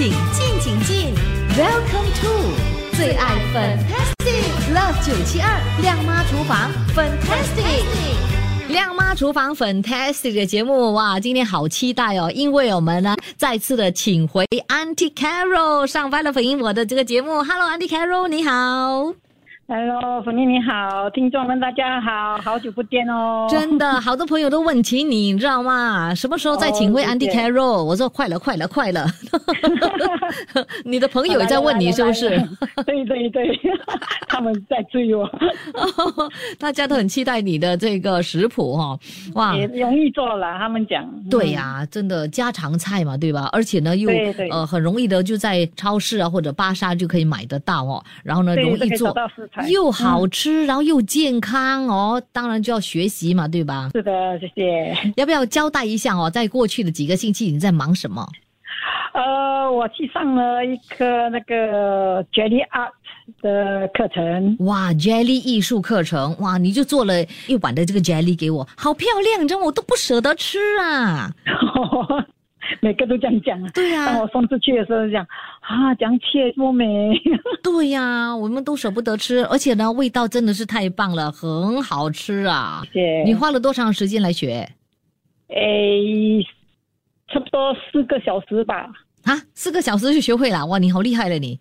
请进，请进，Welcome to 最爱 Fantastic Love 九七二亮妈厨房 Fantastic。亮妈厨房 Fantastic 的节目哇，今天好期待哦，因为我们呢再次的请回 Auntie Carol 上班了，回应我的这个节目。Hello，Auntie Carol，你好。Hello，粉妮你好，听众们大家好，好久不见哦。真的，好多朋友都问起你，你知道吗？什么时候再请回哦 Andy 谢谢 Carroll？我说快了，快了，快了。你的朋友也在问你是不是？对对对，他们在追我，大家都很期待你的这个食谱哈、哇！也容易做了。他们讲，对呀、真的家常菜嘛，对吧？而且呢，又呃很容易的，就在超市啊或者巴莎就可以买得到哦。然后呢，容易做又好吃，然后又健康哦。当然就要学习嘛，对吧？是的，谢谢。要不要交代一下哦？在过去的几个星期你在忙什么？呃，我去上了一个那个 Jelly Art 的课程，哇，jelly 艺术课程，哇，你就做了一碗的这个 jelly 给我，好漂亮，你知道我都不舍得吃啊。每个都这样讲。对呀、当我送出去的时候就讲啊，讲切多美。对呀、我们都舍不得吃，而且呢，味道真的是太棒了，很好吃啊。谢谢你花了多长时间来学诶，差不多四个小时吧。啊？四个小时就学会了，哇，你好厉害了你，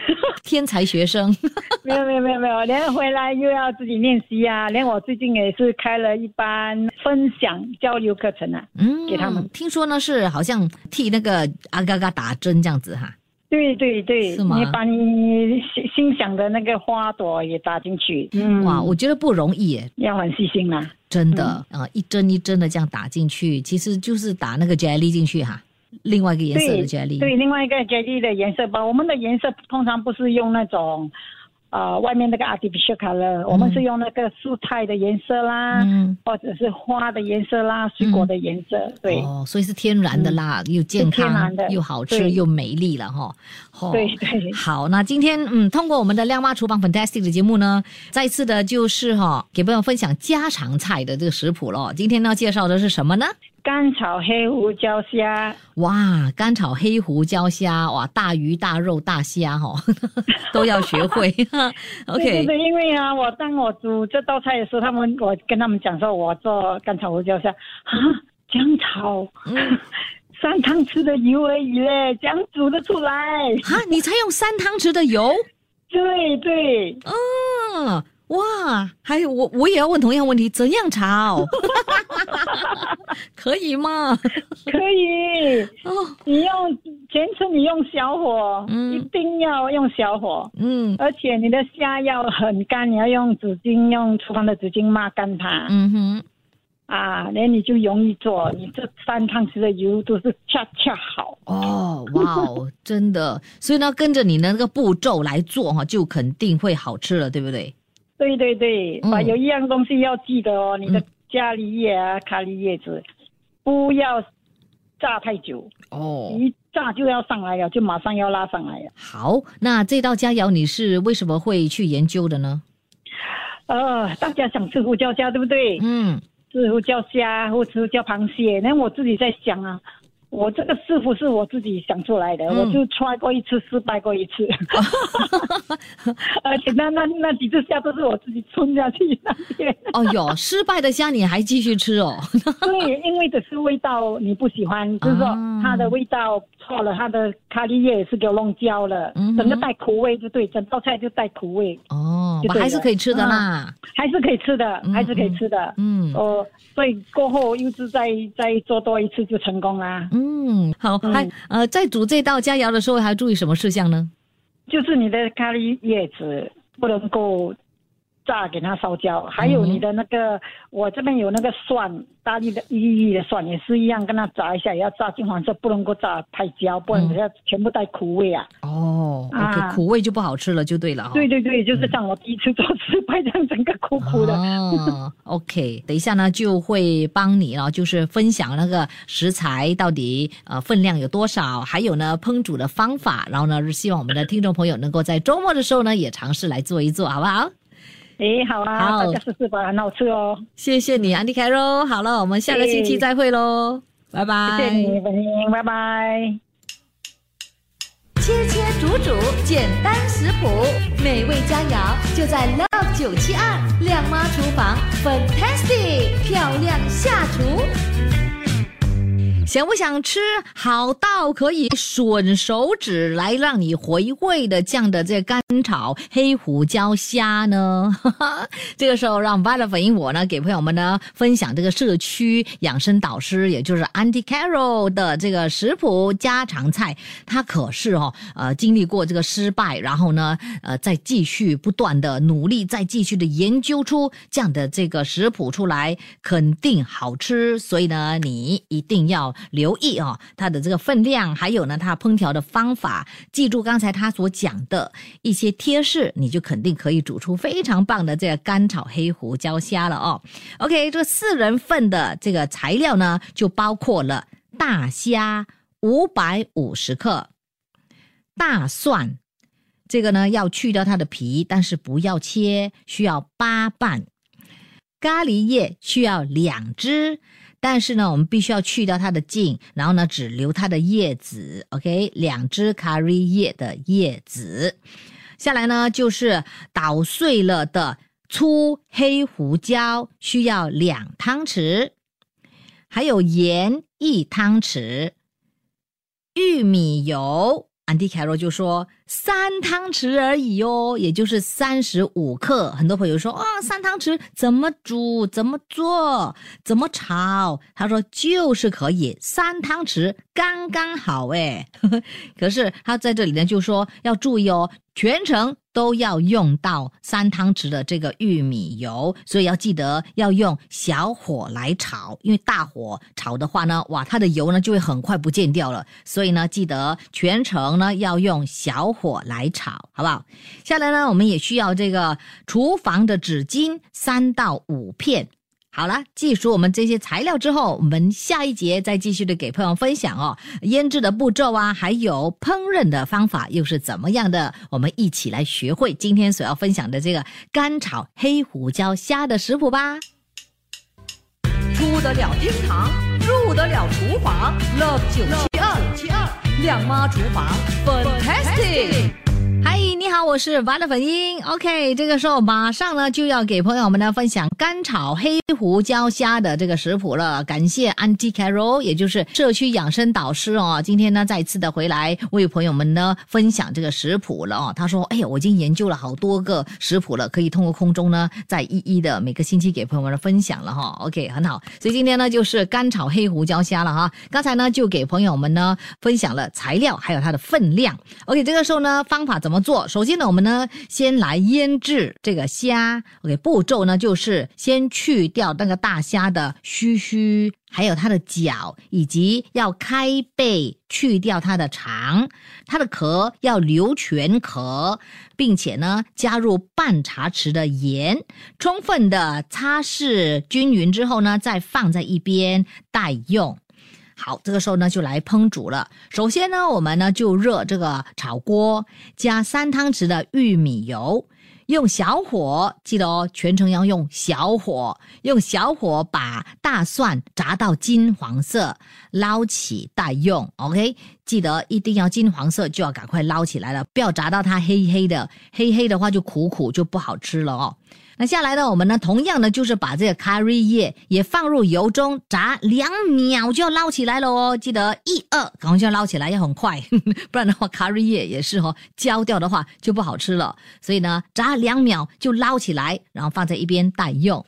天才学生。没有没有没有没有，连回来又要自己练习啊！连我最近也是开了一班分享交流课程啊。嗯，给他们听说呢是好像替那个阿嘎嘎打针这样子哈。对对对，是吗你把你心心想的那个花朵也打进去，嗯，哇，我觉得不容易耶。要很细心啦。真的啊、一针一针的这样打进去，其实就是打那个 jelly 进去哈，另外一个颜色的对 jelly。对，另外一个 jelly 的颜色吧，我们的颜色通常不是用那种。呃，外面那个 artificial color，、我们是用那个蔬菜的颜色啦，嗯，或者是花的颜色啦，水果的颜色，对，嗯哦，所以是天然的啦，又健康又好吃又美丽了哈。哦对对好，那今天嗯，通过我们的亮妈厨房 Fantastic 的节目呢，再次的就是哈、给朋友分享家常菜的这个食谱咯。今天呢，介绍的是什么呢？干炒黑胡椒虾，哇，干炒黑胡椒虾，哇，大鱼大肉大虾哈、都要学会。对对 OK，对，因为啊，我当我煮这道菜的时候，他们我跟他们讲说，我做干炒胡椒虾啊，姜炒，嗯 三汤匙的油而已嘞，这样煮得出来。哈，你才用三汤匙的油。对对，嗯，哇，还有我我也要问同样问题，怎样炒？可以吗？可以。哦，你用全程你用小火，嗯一定要用小火，嗯而且你的虾要很干，你要用纸巾，用厨房的纸巾抹干它。嗯哼，啊，那你就容易做，你这三汤匙的油都是恰恰好。哦，哇哦，真的，所以呢，跟着你的那个步骤来做哈，就肯定会好吃了，对不对？对对对，嗯啊，有一样东西要记得哦，你的嗯咖喱叶啊、咖喱叶子不要炸太久，哦，一炸就要上来了，就马上要拉上来了。好，那这道佳肴你是为什么会去研究的呢？呃，大家想吃胡椒虾对不对？嗯，吃胡椒虾或吃胡椒螃蟹，那我自己在想啊。我这个师傅是我自己想出来的，嗯。我就 try 过一次，失败过一次，而且那那那几只虾都是我自己吞下去那边。哦哟，失败的虾你还继续吃哦？对，因为的是味道你不喜欢，就是说啊。它的味道错了，它的咖喱叶也是给我弄焦了，嗯整个带苦味，就对，整道菜就带苦味，哦，还是可以吃的啦。还是可以吃的，嗯还是可以吃的。嗯哦，所以过后又是再再做多一次就成功啦。嗯，好，嗯还呃，在煮这道佳肴的时候，还要注意什么事项呢？就是你的咖喱叶子不能够炸给它烧焦，还有你的那个，我这边有那个蒜，大粒的一粒粒的蒜也是一样，跟它炸一下，也要炸金黄色，不能够炸太焦，不然等下全部带苦味啊。哦，OK，啊苦味就不好吃了，就对了哈。对对对，就是像我第一次做失败这样，整个苦苦的。哦，OK，等一下呢就会帮你了，就是分享那个食材到底呃分量有多少，还有呢烹煮的方法，然后呢希望我们的听众朋友能够在周末的时候呢也尝试来做一做，好不好？诶，好啊，好大家试试吧，很好吃哦。谢谢你，安迪凯喽。好了，我们下个星期再会喽，拜拜。谢谢你，文英，拜拜。切切煮煮，简单食谱，美味佳肴就在 Love 九七二亮妈厨房，Fantastic 漂亮下厨。想不想吃好到可以吮手指来让你回味的这样的这干炒黑胡椒虾呢？这个时候让 Violet 粉英我呢给朋友们呢分享这个社区养生导师，也就是 Anti Carol 的这个食谱家常菜。他可是哦呃经历过这个失败，然后呢呃再继续不断的努力，再继续的研究出这样的这个食谱出来，肯定好吃。所以呢，你一定要。留意哦，它的这个分量，还有呢，它烹调的方法，记住刚才他所讲的一些贴士，你就肯定可以煮出非常棒的这个干炒黑胡椒虾了哦。OK，这四人份的这个材料呢，就包括了大虾五百五十克，大蒜，这个呢要去掉它的皮，但是不要切，需要八瓣，咖喱叶需要两只。但是呢，我们必须要去掉它的茎，然后呢，只留它的叶子。OK，两只咖喱叶的叶子。下来呢，就是捣碎了的粗黑胡椒，需要两汤匙，还有盐一汤匙，玉米油。安迪凯罗就说三汤匙而已哦，也就是三十五克。很多朋友说啊，三汤匙怎么煮、怎么做、怎么炒？他说就是可以三汤匙刚刚好哎。可是他在这里呢，就说要注意哦。全程都要用到三汤匙的这个玉米油，所以要记得要用小火来炒，因为大火炒的话呢，哇，它的油呢就会很快不见掉了。所以呢，记得全程呢要用小火来炒，好不好？下来呢，我们也需要这个厨房的纸巾三到五片。好了，记熟我们这些材料之后，我们下一节再继续的给朋友分享哦，腌制的步骤啊，还有烹饪的方法又是怎么样的？我们一起来学会今天所要分享的这个干炒黑胡椒虾的食谱吧。出得了厅堂，入得了厨房，Love 九七二七二亮妈厨房，Fantastic。嗨，你好，我是 v a l 粉英。OK，这个时候马上呢就要给朋友们呢分享干炒黑胡椒虾的这个食谱了。感谢 a n t i Carol，也就是社区养生导师哦，今天呢再次的回来为朋友们呢分享这个食谱了哦。他说：“哎呀，我已经研究了好多个食谱了，可以通过空中呢再一一的每个星期给朋友们分享了哈。”OK，很好。所以今天呢就是干炒黑胡椒虾了哈。刚才呢就给朋友们呢分享了材料还有它的分量。OK，这个时候呢方法怎么？怎么做？首先呢，我们呢先来腌制这个虾。OK，步骤呢就是先去掉那个大虾的须须，还有它的脚，以及要开背去掉它的肠，它的壳要留全壳，并且呢加入半茶匙的盐，充分的擦拭均匀之后呢，再放在一边待用。好，这个时候呢就来烹煮了。首先呢，我们呢就热这个炒锅，加三汤匙的玉米油，用小火，记得哦，全程要用小火，用小火把大蒜炸到金黄色，捞起待用。OK，记得一定要金黄色，就要赶快捞起来了，不要炸到它黑黑的，黑黑的话就苦苦就不好吃了哦。那下来呢，我们呢，同样呢就是把这个咖喱叶也放入油中炸两秒，就要捞起来了哦。记得一二，赶快捞起来，要很快，不然的话咖喱叶也是哦，焦掉的话就不好吃了。所以呢，炸两秒就捞起来，然后放在一边待用。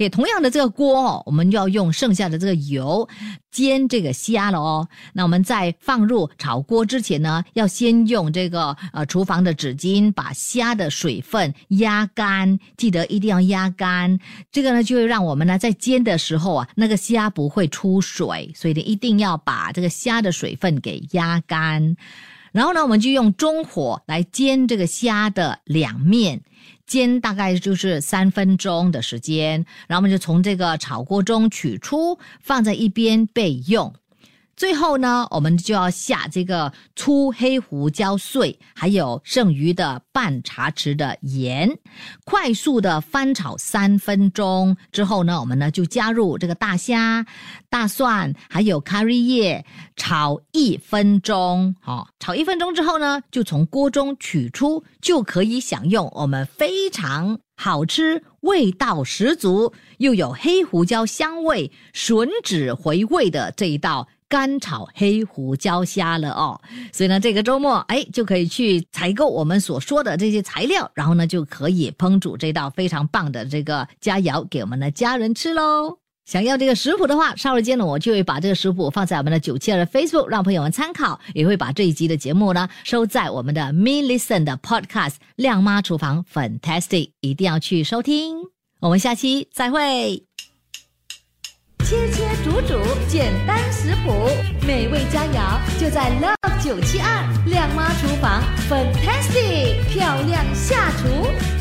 给同样的这个锅，我们就要用剩下的这个油煎这个虾了哦。那我们在放入炒锅之前呢，要先用这个呃厨房的纸巾把虾的水分压干，记得一定要压干。这个呢，就会让我们呢在煎的时候啊，那个虾不会出水，所以呢一定要把这个虾的水分给压干。然后呢，我们就用中火来煎这个虾的两面。煎大概就是三分钟的时间，然后我们就从这个炒锅中取出，放在一边备用。最后呢，我们就要下这个粗黑胡椒碎，还有剩余的半茶匙的盐，快速的翻炒三分钟之后呢，我们呢就加入这个大虾、大蒜，还有咖喱叶，炒一分钟。好，炒一分钟之后呢，就从锅中取出，就可以享用我们非常好吃、味道十足又有黑胡椒香味、吮指回味的这一道。干炒黑胡椒虾了哦，所以呢，这个周末哎就可以去采购我们所说的这些材料，然后呢就可以烹煮这道非常棒的这个佳肴给我们的家人吃喽。想要这个食谱的话，稍后间呢我就会把这个食谱放在我们的九七二的 Facebook，让朋友们参考，也会把这一集的节目呢收在我们的 Me Listen 的 Podcast《亮妈厨房 Fantastic》，一定要去收听。我们下期再会。煮煮，简单食谱，美味佳肴就在 Love 九七二靓妈厨房，Fantastic，漂亮下厨。